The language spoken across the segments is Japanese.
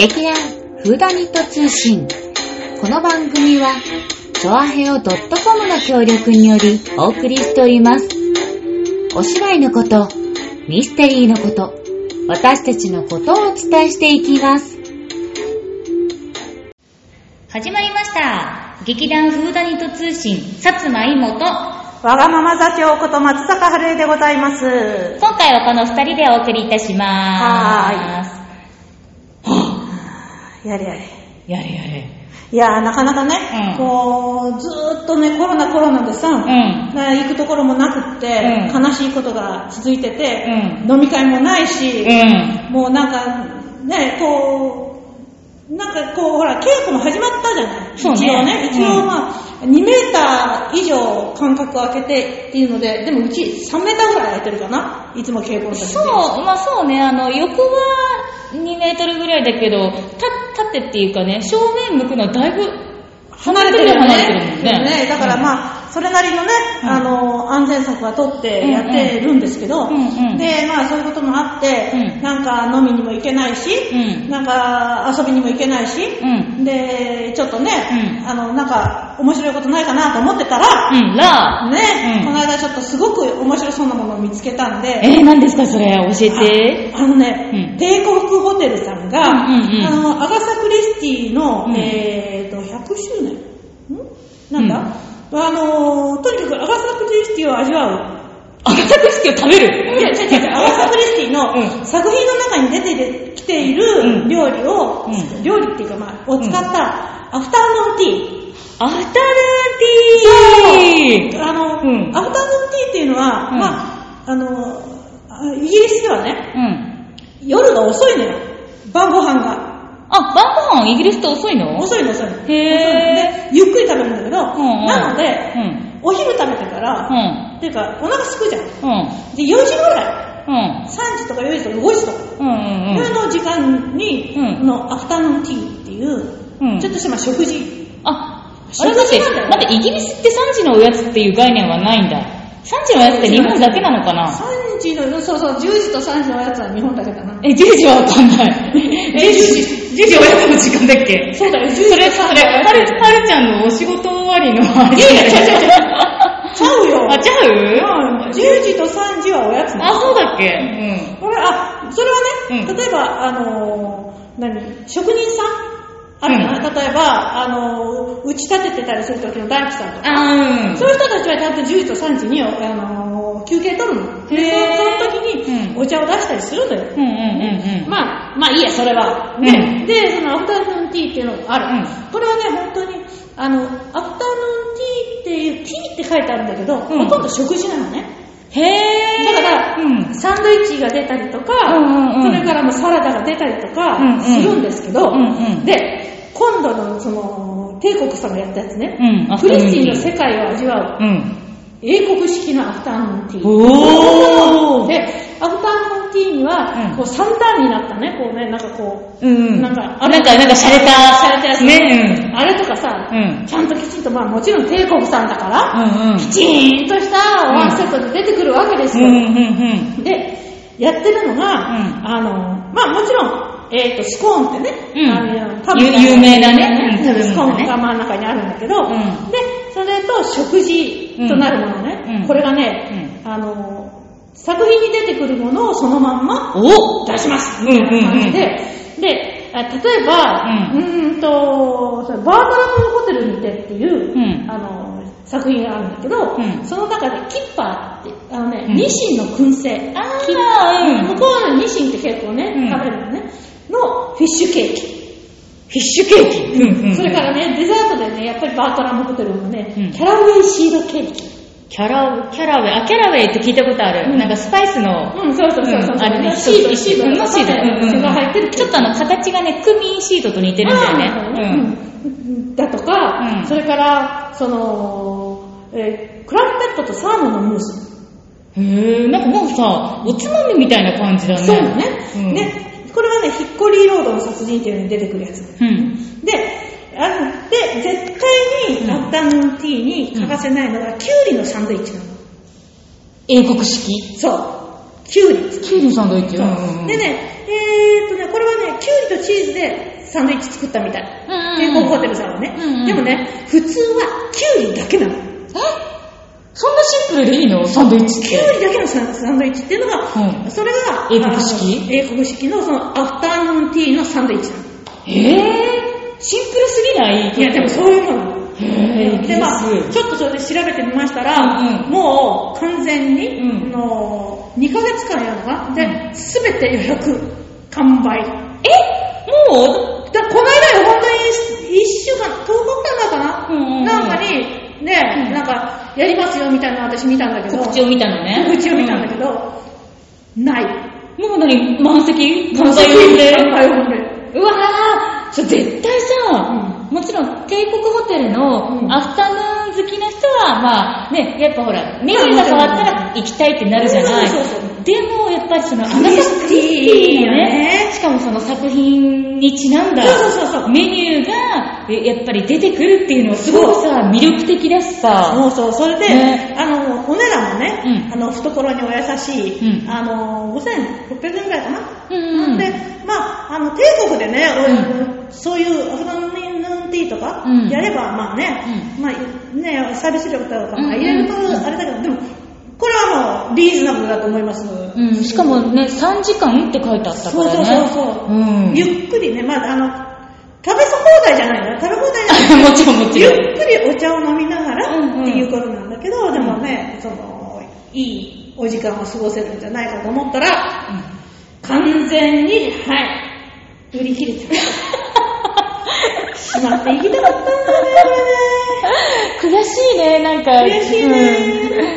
劇団フーダニット通信。この番組は、チョアヘオ .com の協力によりお送りしております。お芝居のこと、ミステリーのこと、私たちのことをお伝えしていきます。始まりました。劇団フーダニット通信、さつまいもと、わがまま座長こと松坂春江でございます。今回はこの二人でお送りいたします。やれやれ。やれやれ。いやー、なかなかね、うんこう、ずーっとね、コロナコロナでさ、んね行くところもなくって、うん悲しいことが続いてて、う飲み会もないし、うん。もうなんか、ね、こう、なんかこう、ほら、稽古も始まったじゃない。一応ね、一うん。応まあ、2メーター以上間隔を空けてっていうので、でもうち3メーターぐらい空いてるかな。いつも稽古の時そう、まあそうね、あの、横は2メートルぐらいだけど、た、縦っていうかね、正面向くのはだいぶ離れてるよね。離れてるもんね。だからまあ、それなりのね、うん。あの、安全策は取ってやってるんですけど、うんうんで、まあそういうこともあって、うん。なんか飲みにも行けないし、うん。なんか遊びにも行けないし、うん。で、ちょっとね、うん。あの、なんか面白いことないかなと思ってたら、ね、うん。この間ちょっとすごく面白そうなものを見つけたんで、えー、何ですかそれ、教えて。あのね、うん。帝国ホテルさんが、うんうんうん。あの、アガサ・クリスティの、うん。えーと、100周年？ん？なんだ、あの、とにかくアガサ・クリスティを味わう。アガサクリスティを食べいや、る違う違う、アガサ・クリスティのうん作品の中に出てきていうんる料理を、うん料理っていうか、まあ、を使ったアフターヌーンティー。アフタヌーンティーあの、うんアフタヌーンティーっていうのは、うんまあ、あの、あイギリスではね、うん。夜が遅いのよ。晩ご飯が。あ、晩ご飯イギリスって遅いの？遅いの遅いの。へー遅いので、ゆっくり食べるんだけど、うんうんなので、うんお昼食べてから、うん。っていうか、お腹すくじゃん。うん。で、4時ぐらい、うん。3時とか4時とか5時とか、うんうん夜の時間に、うんこのアフタヌーンティーっていう、うんちょっとしたまあ食事。あ、あれだって、だって、イギリスって3時のおやつっていう概念はないんだ。3時のおやつって日本だけなのかな？3時の、そうそう、10時と3時のおやつは日本だけだな。え、10時はわかんない。え、10時、10時おやつの時間だっけそうだよ、10時それ、と3それ、はる、はるちゃんのお仕事終わりのあれいやいや、ちゃううちゃう。ちゃうよ。あ、ちゃう？うん10時と3時はおやつなのあ、そうだっけ？うん。これ、あ、それはね、うん例えば、あのー、何、職人さんあるな、うん例えば、あのー、打ち立ててたりする時の大工さんとか、あうん。そういう人たちはちゃんと10時と3時に、あのー、休憩取るの。で、その時にうんお茶を出したりするのよ。うんうんうんうん。まあ、まあいいや、それは。うんね。で、そのアフタヌーンティーっていうのがある。うんこれはね、本当に、あの、アフタヌーンティーっていう、ティーって書いてあるんだけど、んほとんど食事なのね。へー。だから、うん。サンドイッチが出たりとか、うんうんうんそれからもうサラダが出たりとかするんですけど、うんうんで、今度のその、帝国さんがやったやつね、うんクリスティの世界を味わう、うん。英国式のアフタヌーンティー。おーで、アフタヌーンティーには、うんこう3段になったね、こうね、なんかこう、うん。なんか、なんか、なんか、洒落た。洒落たやつね。あれとかさ、うん。ちゃんときちんと、まあもちろん帝国さんだから、うんうん。きちんとしたワンセットで出てくるわけですよ。うんうんうん。で、やってるのが、うんあの、まあもちろん、えっ、と、スコーンってね、うん。あの有有名なねうん食べ物ね。スコーンが真ん中にあるんだけど、ん。で、それと食事となるものね、うん。これがね、あの、作品に出てくるものをそのまんまお出します。うんみたいな感じうんで、で、あ例えば、ううーんと、バートラムホテルにてっていう、うん。あの、作品があるんだけど、うん。その中でキッパーって、あのね、うん。ニシンの燻製。あー。キッパうん向こうのニシンって結構ね、うん。食べるのね、のフィッシュケーキ。フィッシュケーキ。うんうん。それからね、デザートでね、やっぱりバートラムホテルのね、うんキャラウェイシードケーキ。キャラ、キャラウェイ、あ、キャラウェイって聞いたことある。うんなんかスパイスの、うん、そうそうそうそう。あれね、シード、シード、うんシード。うんうんが入ってるちょっとあの、形がね、クミンシードと似てるんだよね。うん。だとか、うんそれから、その、えークランペットとサーモンのムース。うん。へぇなんかもうさ、おつまみみたいな感じだね。そうね。うんね、これはね、ヒッコリーロードの殺人っていうのに出てくるやつ。うん。で、あの、で、絶対にアフタヌーンティーに欠かせないのが、キュウリのサンドイッチなの。英国式？そう。キュウリ。キュウリのサンドイッチ？そううんでね、えーっとね、これはね、キュウリとチーズでサンドイッチ作ったみたい。うんうんホテルさんはね。うんうんでもね、普通はキュウリだけなの。え？そんなシンプルでいいの？サンドイッチっキュウて。リだけのサンドイッチっていうのが、うん。それが、英国式？英国式のそのアフターヌーンティーのサンドイッチ。なの。えー、シンプルすぎない？いや、でもそういうもの。で、まあ、ちょっとそれで調べてみましたら、うんうん。もう完全に、うん。あの2ヶ月間やるのか？なで、すべて予約完売。え？もう？だこの間よ、本当に1週間、10日くらい前かな、うんうんうん。なんかに、ね、うん。なんか、やりますよみたいなの私見たんだけど、告知を見たのね。告知を見たんだけど、ない。もう何満席？完完売用で。うわぁそれ絶対さ、うもちろん帝国ホテルのうん。アフタヌーン好きな人は、まあね、やっぱほら、メニューが変わったら行きたいってなるじゃない。そうそうそうでも、やっぱりその、アクリスティーよね。しかもその作品にちなんだメニューが、えやっぱり出てくるっていうのはすごくさ、魅力的だしさ。そうそう、それで、ね。あの、お値段もね、うん。あの、懐にお優しい、うん。あの、5600円ぐらいかな。うんうんで、まあ、あの、帝国でね、うそういうアフタヌーンティーとかうんやれば、まあね、まあね、サービス料とかまあ入れるとうんうんあれだけど、でも、これはもうリーズナブルだと思います。うん、しかもね、3時間って書いてあったかそうそうらね。そうそう、うん。ゆっくりね、まあ、あの、食べ放題じゃないのよ。食べ放題じゃない もちろんもちゆろん。っくりお茶を飲みながらうんうんっていうことなんだけど、でもね、その、いいお時間を過ごせるんじゃないかと思ったら、完全に、はい、売り切れて しまって行きたかったんだね、悔しいね、なんか。悔しいね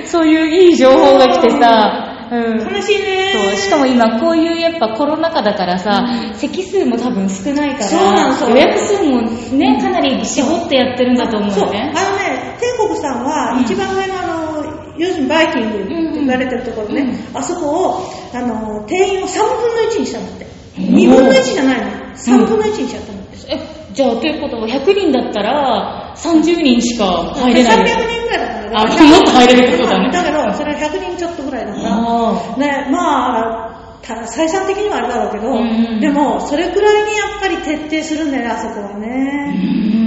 うんそういういい情報が来てさ。うんこれね。悲しいね。そう、しかも今こういうやっぱコロナ禍だからさ、席数も多分少ないから、そうなのそう予約数もね、かなり絞ってやってるんだと思うそう。あのね、天国さんは一番上のあの、要するにバイキングって言われてるところね、うんあそこを、あの、定員を3分の1にしたんだって。うん2分の1じゃないの。3分の1にしちゃったんだって。え、じゃあということは100人だったら30人しか入れない。300人ぐらいだからね。あもっと入れるってことだねだけど、それは100人ちょっとぐらいだから。あね、まあ、た採算的にはあれだろうけど、うんうんでも、それくらいにやっぱり徹底するんだよね、あそこはーうね。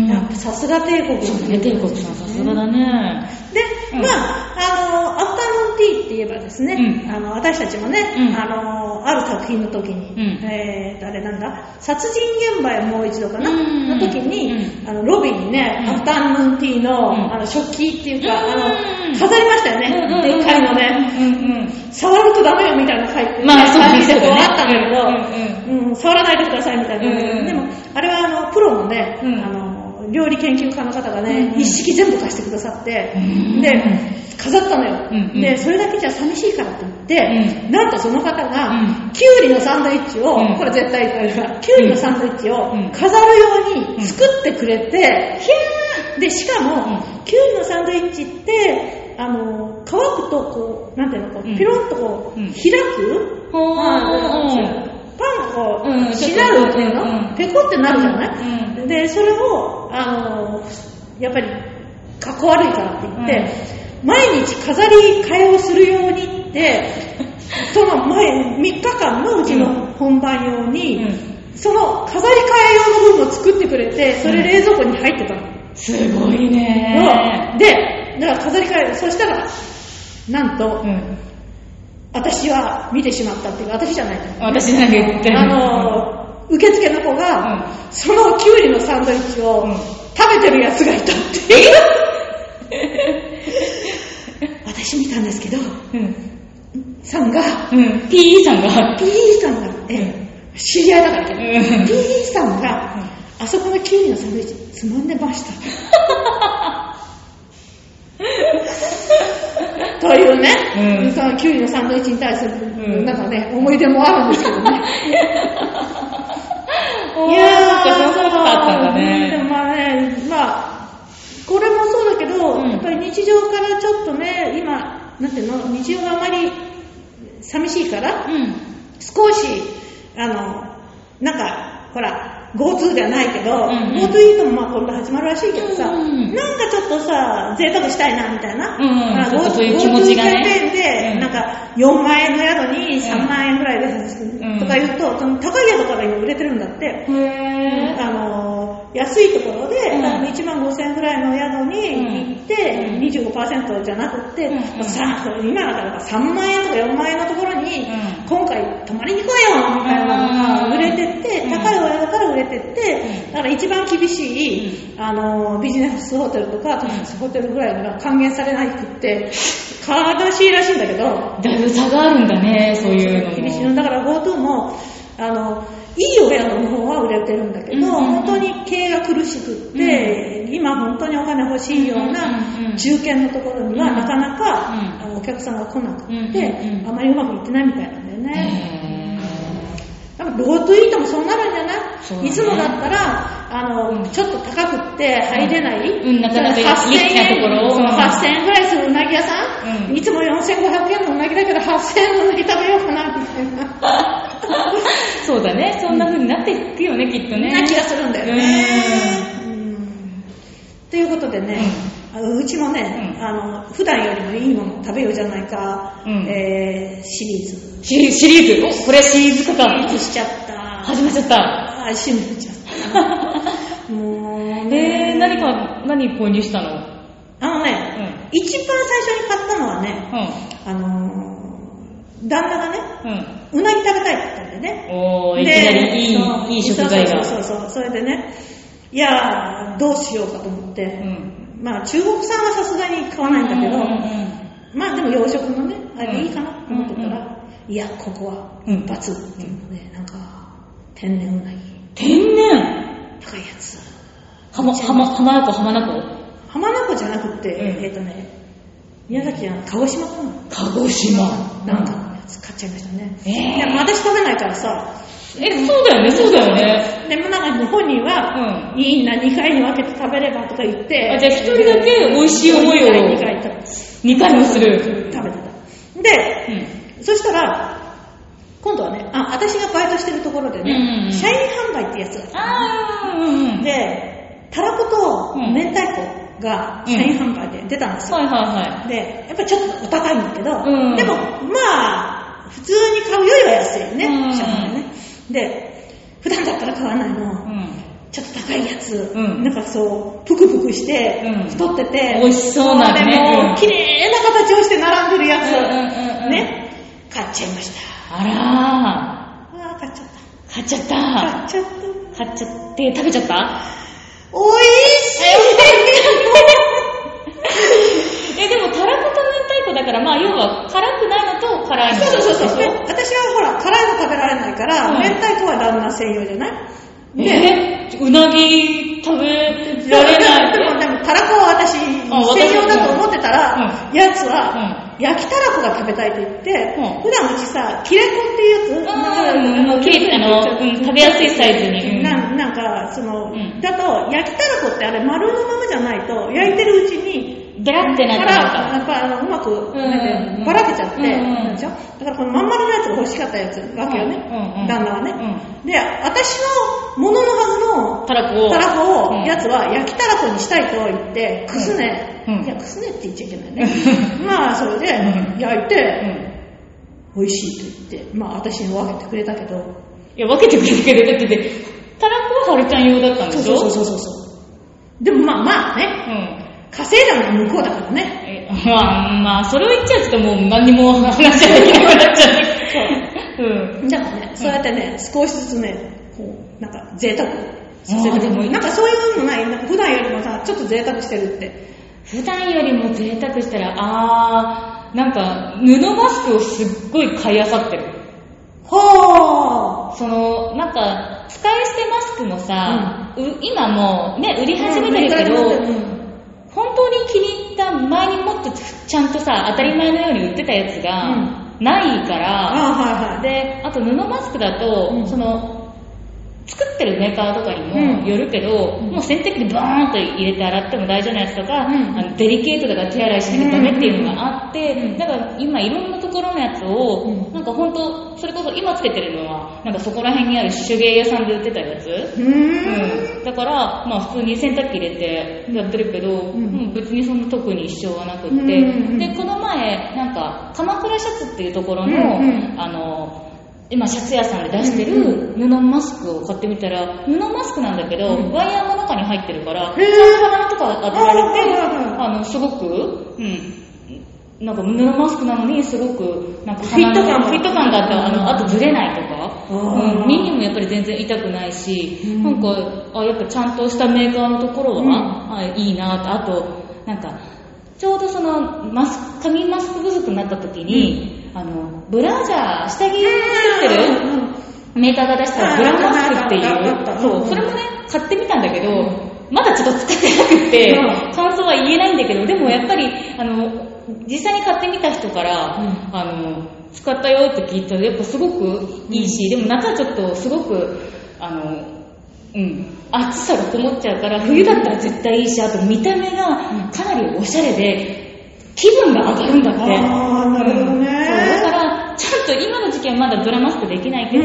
んやっぱさすが帝国。そうね、帝国さんさすがだね。で、うんまあ、あの、ですね、うん。あの、私たちもね、うん。あの、ある作品の時に、うん。えーと、あれなんだ、殺人現場へもう一度かな、うんの時に、うん。あの、ロビーにね、うん。アフタヌーンティーの、うん。あの、食器っていうか、あうん。の、飾りましたよね、でっかいのね。うんうん。触るとダメよみたいな書いて、まあそう感じでこうそうだねあったんだけど、うんうん触らないでくださいみたいな、うんうんでも、あれはあの、プロのね、うん。あの、料理研究家の方がね、うん一式全部貸してくださって、うん。で、飾ったのよ、で、それだけじゃ寂しいからって言って、うなんとその方が、うん。キュウリのサンドイッチを、うん。これ絶対言ってるキュウリのサンドイッチをうん。飾るように作ってくれて、ひゃー！で、しかも、うん。キュウリのサンドイッチって、あの、乾くとこう、なんていうの、こうピロンとこう、うん。開く、パンがこう、うん。しなるっていうの、うん。ペコってなるじゃない、うで、それを、あの、やっぱり、かっこ悪いからって言って、毎日飾り替えをするようにって、その前、3日間のうちの本番用に、うん。その飾り替え用の分を作ってくれて、それ冷蔵庫に入ってたの。すごいね。う。んで、だから飾り替え、そしたら、なんと、うん。私は見てしまったっていうか、私じゃない私だけ言ってあの、受付の子が、うそのキュウリのサンドイッチをうん食べてるやつがいたって。私見たんですけど、うん。さんが、うん。P さんが。P さんが、ええ知り合いだからけど、うん P さんが、あそこのキュウリのサンドイッチつまんでました。というね、うんそのキュウリのサンドイッチに対する、んなんかね、思い出もあるんですけどね。いやー、そんなことあったんだでもね。まあね、まあ、これもそうだけど、うんやっぱり日常からちょっとね、今、なんていうの、日常があまり寂しいから、うん。少し、あの、なんか、ほら、GoTo じゃないけど、うんうん。GoTo イートもまあ今度始まるらしいけどさ、うんなんかちょっとさ、贅沢したいなみたいな。うんうん。GoTo そういう気持ちがね。GoTo キャンペーンで、うん。なんか4万円の宿に3万円ぐらいです、ん。とか言うと、その高い宿から今売れてるんだって。あの安いところで、うん。多分1万5000円ぐらいの宿に行って、うん。25%じゃなくって、うん。今だから3万円とか4万円のところに、うん。今回泊まりに来いよみたいなのが売れてって、うん。高いお宿から売れてって、うん。だから一番厳しい、あのビジネスホテルとかホテルぐらいが還元されなくって、悲しいらしいんだけど、だいぶ差があるんだね、そういうのも。厳しい。のだから GoTo もあのは売れてるんだけど、本当に経営が苦しくって、今本当にお金欲しいような中堅のところにはうんなかなか、うんあのお客さんが来なくって、あまりうまくいってないみたいなんだよね。へだから GoTo イートもそうなるんじゃない、ね。いつもだったら、あの、うん。ちょっと高くって入れない、うんなかなかそのリッチなところ。そううん。8000円ぐらいするうなぎ屋さん、うん。いつも4500円のうなぎだけど8000円のうなぎ食べようかな、みたいな。ー そうだね、そんな風になっていくよね、きっとね。な気がするんだよね。うん。ということでね、うちもね、うんあの普段よりもいいものを食べようじゃないか、うんえーシリーズ。シリシリーズ、おこれシリーズ化か。シリーズしちゃった。始めちゃった。あ、閉めちゃった。もうねえー、何か、何購入したの？あのね、うん一番最初に買ったのはね、うあのー、旦那がね、ん。うん。うなぎ食べたいって言ったんでね。おー、いきなりいいいい食材が。そうそうそうそう。それでね、いやー、どうしようかと思って、うん。まあ中国産はさすがに買わないんだけど、まあでも洋食のね、あれでいいかなと思ってたら、いや、ここはうん一発っていうので、なんか、天然うなぎ、天然？高いやつ。浜、浜、浜名湖、浜名湖？浜名湖じゃなくって、うん。えっ、とね、宮崎じゃない鹿児島かな。鹿児島。なんかのやつ買っちゃいましたね。えー。いや、私食べないからさ、え、そうだよね、そうだよね。でもなんか本人は、ういいな、2回に分けて食べればとか言って、あじゃあ一人だけ美味しい思いを2回、2回食べ2回もする。食べてた。で、うん。そしたら、今度はね、あ、私がバイトしてるところでね、うんうんうん社員販売ってやつがあうんうん。で、たらことうん明太子が社員販売で出たんですよ。はいはいはい。で、やっぱりちょっとお高いんだけど、うんでも、まあ、普通に買うよりは安いよね、うん社販でね。で、普段だったら買わないの。うん。ちょっと高いやつ、うんなんかそう、ぷくぷくして、うん太ってて、美味しそうなねもう、綺麗な形をして並んでるやつ、うんうんうんうんね、買っちゃいました。あらあー、買っちゃっー、買っちゃった。た。買っちゃった。買っちゃって、食べちゃった？おいしえ、でも、たらこ子だから、まあ、要は、辛くないのと辛いいのそう。そうそうそう。私はほら、辛いの食べられないから、うん。明太子は旦那専用じゃない？え？うなぎ食べでられないでも、でも、たらこは私、専用だと思ってたら、やつは、う焼きたらこが食べたいと言って、うん。普段うちさ、切れ子っていうやつ、うん。もう切れあの。うん。食べやすいサイズに。うん。ななんか、その、うん。だと、焼きたらこってあれ丸のままじゃないと、焼いてるうちに、ベラってなっか。ら、てなんか。やっぱあのうまく、うんなんばらけちゃって、でしょ？だからこのまん丸のやつが欲しかったやつわけよね、旦那はね、うで、私のもののはずのたらこを。たらこを、うん。やつは焼きたらこにしたいと言って、くすね、うん。いや、くすねって言っちゃいけないね。まあ、それでうん。焼いて、うん。美味しいと言って、まあ、私に分けてくれたけど、いや、分けてくれるけど、だってね、たらこははるちゃん用だったんでしょ？そうそうそうそうそう。でもまあまあね、うん。稼いだのは向こうだからね。えまあ、まあ、それを言っちゃうともう何にも話しちゃできなくなっちゃう。うん。だからね、そうやってね、少しずつね、こう、なんか贅沢させてあーでもなんかそういうのない、なんか普段よりもさ、ちょっと贅沢してるって。普段よりも贅沢したら、あー、なんか、布マスクをすっごい買い漁ってる。はその、なんか、使い捨てマスクもさ、う今もうね、売り始めてるけど、うん本当に気に入った、前にもっとちゃんとさ、当たり前のように売ってたやつがうんないから、あーはいはい。で、あと布マスクだと、うんその、作ってるメーカーとかにうん。もよるけど、もう洗濯機でバーンと入れて洗っても大丈夫なやつとか、うん。あのデリケートだから手洗いしなきゃダメっていうのがあって、うん。だから今いろんなところのやつを、うん。なんか本当それこそ今つけてるのは、なんかそこら辺にある手芸屋さんで売ってたやつ。うーん。うん、だから、まあ普通に洗濯機入れてやってるけど、う別にそんな特に一生はなくって、うんうん。うん。で、この前、なんか、鎌倉シャツっていうところの、うん。うん。あの、今シャツ屋さんで出してる布マスクを買ってみたら、布マスクなんだけど、うん。ワイヤーの中に入ってるから、ちゃんと鼻とか当てられて、あの、すごく、うん。なんか布マスクなのにすごくなんかフィット感がフィット感があってあのあとずれないとか、うん、耳もやっぱり全然痛くないし、うん。なんかあやっぱちゃんとしたメーカーのところは、ういいなとあとなんかちょうどそのマスク紙マスク不足になった時に、あのブラジャー下着作ってる、メーカーが出したブラマスクっていう、そう。う、んそれもね、買ってみたんだけど、まだちょっと使ってなくて、うん。感想は言えないんだけど、でもやっぱり、あの、実際に買ってみた人から、うん。あの、使ったよって聞いたら、やっぱすごくいいし、でも中はちょっとすごく、あの、うん、暑さがこもっちゃうから、冬だったら絶対いいし、あと見た目がかなりおしゃれで、気分が上がるんだって。あーなるほどちゃんと今の時期はまだブラマスクできないけど、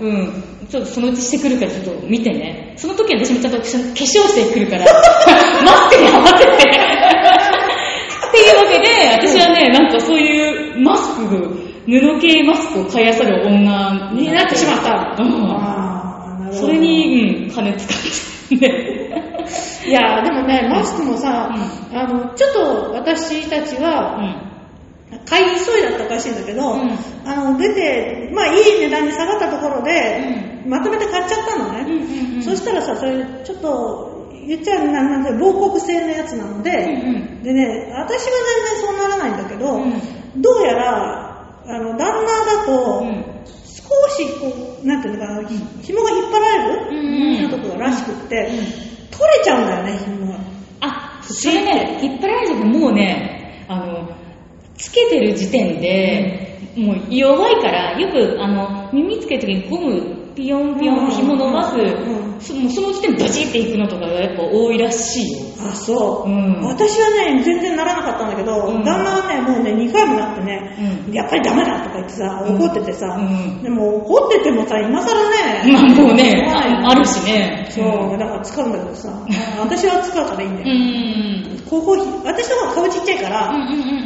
うん、ちょっとそのうちしてくるからちょっと見てね。その時は私もちゃんと化粧水来るから、マスクに合わせて。っていうわけで、私はね、なんかそういうマスク、布系マスクを買いあさる女になってしまった。うんそれに、うん、金使ってね。いや、でもね、マスクもさ、うあの、ちょっと私たちうは、ん。買い急いだったらおかしいんだけど、うん。あの、出て、まあいい値段に下がったところで、まとめて買っちゃったのね。うんうんうん。そしたらさ、それ、ちょっと、言っちゃなんなんだ防国製のやつなので、うん。でね、私は全然そうならないんだけど、うん。どうやら、あの、ダンナーだと、うん。少しこう、なんていうのかな、紐が引っ張られる、うんうん。のところらしくって、うん取れちゃうんだよね、紐が。あ、それね、引っ張られるともうね、あの、つけてる時点で、もう弱いから、よくあの、耳つけるときにゴムピヨンピヨンって紐伸ばす、うん。その時点でバチっていくのとかがやっぱ多いらしいよ。あ、そう。うん。私はね、全然ならなかったんだけど、うん。旦那はね、もうね、2回もなってね、うん。やっぱりダメだとか言ってさ、うん。怒っててさ、うん。でも怒っててもさ、今更ね、まあもうね、ああるしね。そう、だから使うんだけどさ、私は使うからいいんだうよ。ん。ここひ、私の方が顔ちっちゃいから、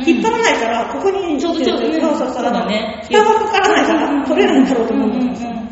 引っ張らないから、ここに、ちょうどちょうどね。そうそうそう、ね。負担がかからないから、取れないんだろうと思うんだけどさ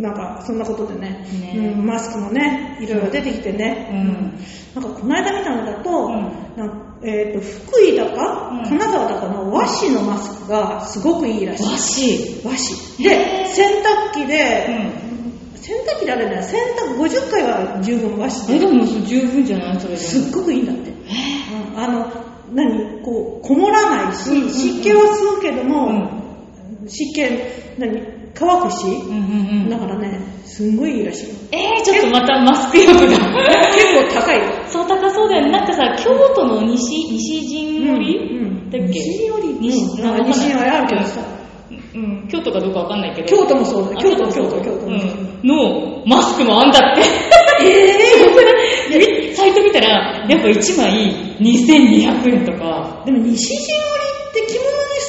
なんか、そんなことでね。ね。うん、マスクもね、いろいろ出てきてね、うん。なんかこの間見たのだと、うん。なんかえっ、と、福井だか、うん。金沢だかの和紙のマスクがすごくいいらしい。和紙。和紙。で、洗濯機で、うん。洗濯機であれね、洗濯50回は十分和紙え、で、でも十分じゃないそれ。すっごくいいんだって。うん。あの、何こう、こもらないし、湿気は吸うけども、うん。湿気、何乾くし、うんうんうん。だからね、すんごいいいらしいよ。えー、ちょっとまたマスク用が。結構高いよ。そう、高そうだよね。なんかさ、京都の西、西陣織、うんうんだっけ？西陣織？西うんなんか西陣織あるけどさ。うん、京都かどうかわかんないけど。京都もそうだ京都京都京都うん。の、マスクもあんだって。えみ サイト見たら、やっぱ1枚2200円とか。でも西陣織って着物に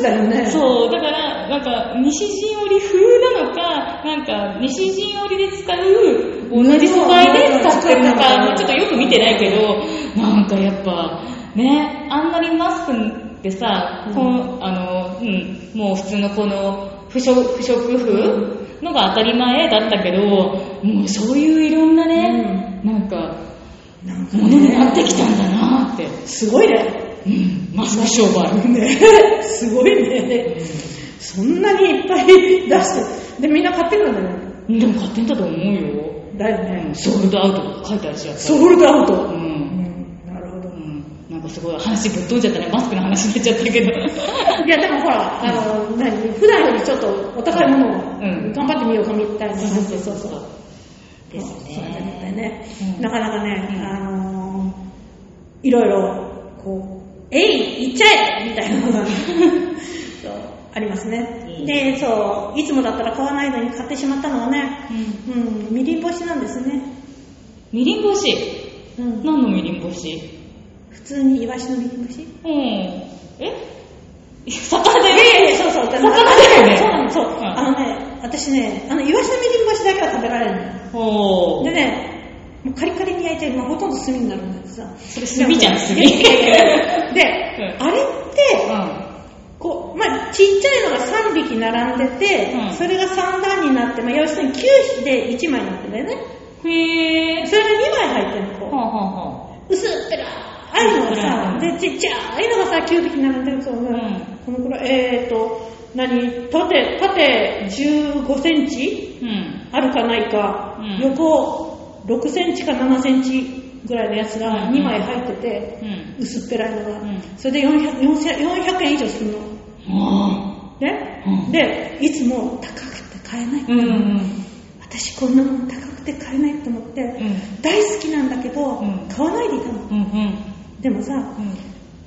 だよね。そう、だから、なんか、西陣織風なのか、なんか、西陣織で使う、同じ素材で使ってるのか、ちょっとよく見てないけど、なんかやっぱ、ね、あんまりマスクってさ、うんこのあの、うん、もう普通のこの、不織不織布のが当たり前だったけど、もうそういういろんなね、なんか、なんかものになってきたんだなって。すごいね。うん、マスク商売。ね すごいね。そんなにいっぱい 出して。で、みんな買ってくるんだよね。でも買ってんだと思うよ。だようんね。ソールドアウトとか書いてあるし。ソールドアウト。う。うんん、なるほどう。ん。なんかすごい話ぶっ飛んじゃったね。マスクの話になっちゃったけど。いや、でもほら、あの、何？普段よりちょっとお高いものをうん頑張ってみようかみたいな感じで、そうそう。ですそうだね。ね。うんなかなかね、うんあのー、いろいろ、こう、えい、行っちゃえみたいなのが、そう、ありますね。で、そう、いつもだったら買わないのに買ってしまったのはね、うん。うん、みりん干しなんですね。みりん干し？うん、何のみりん干し？普通にイワシのみりん干し？うん。え？魚で？ええそうそう、魚だよねそうなの、そう。うんあのね、私ね、あの、イワシのみりん干しだけは食べられるの。ほでね、もうカリカリに焼いて、まあ、ほとんど炭になるんだけどさ。それ炭じゃん炭で、うんあれって、うこう、まあ、ちっちゃいのが3匹並んでて、うんそれが3段になって、まあ、要するに9匹で1枚になってんだよね。ん。へぇー。それが2枚入ってるの、こはあ、はあはう。薄っぺらいのがさ、うんで、ちっちゃいのがさ、9匹並んでると、んこのくらい、えーと、何、縦、縦15センチうん。あるかないか、うん横6センチか7センチぐらいのやつがうん2枚入ってて、うん。薄っぺらいのが、うんそれで 400, 400 400円以上するの。あね、うんで、いつも高くて買えない。私こんなもの高くて買えないと思って、ん大好きなんだけど、うん買わないでいたの。でもさ、うん。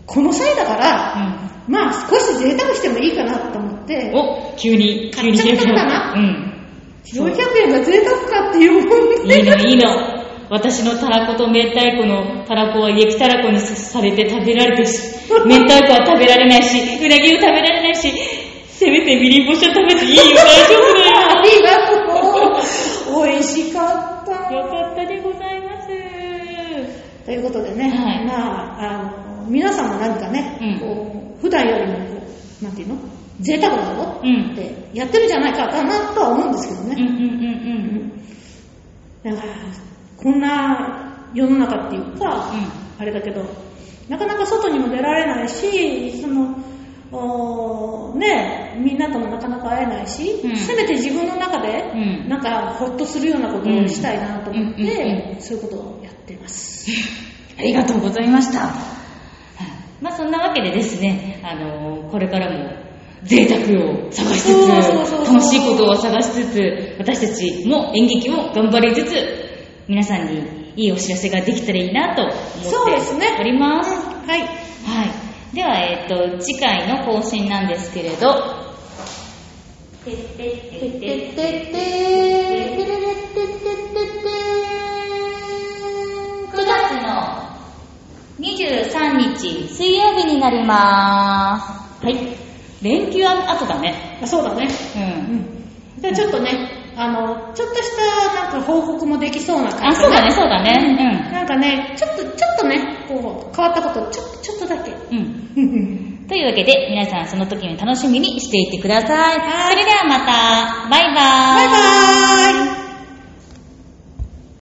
この際だから、まあ少し贅沢してもいいかなと思って、お、急に、急に買っちゃったかなうん。400円が贅沢かっていうもんいいの、いいの。私のたらこと明太子のたらこは焼きたらこにされて食べられてるし、明太子は食べられないし、うなぎを食べられないし、せめてみりん干しは食べていいよ、大丈夫だよ。ありがとう。美味しかった。よかったでございます。ということでね、はいまあ、あの、皆さんも何かね、うんこう普段よりもなんていうの？贅沢なことうん。ってやってるんじゃないかなとは思うんですけどね。うんうんうんだから、こんな世の中っていうか、うあれだけど、なかなか外にも出られないし、その、ね、みんなともなかなか会えないし、うん。せめて自分の中で、うん。なんかほっとするようなことをしたいなと思って、そういうことをやっています。ありがとうございました。まあそんなわけでですね、あのこれからも贅沢を探しつつ、楽しいことを探しつつ、私たちも演劇を頑張りつつ、皆さんにいいお知らせができたらいいなと思っております。はい。はい。では、えっ、と、次回の更新なんですけれど、てってってってって9月の23日水曜日になります。はい。連休後だね。あそうだね。う。うんん。じゃあちょっとね、あの、ちょっとしたなんか報告もできそうな感あ、じそうだね、そうだね。なんかね、ちょっと、ちょっとね、こう、変わったこと、ちょっと、ちょっとだけ。うん。うん。というわけで、皆さんその時に楽しみにしていてください。はいそれではまた、バイバーイ。バイバーイ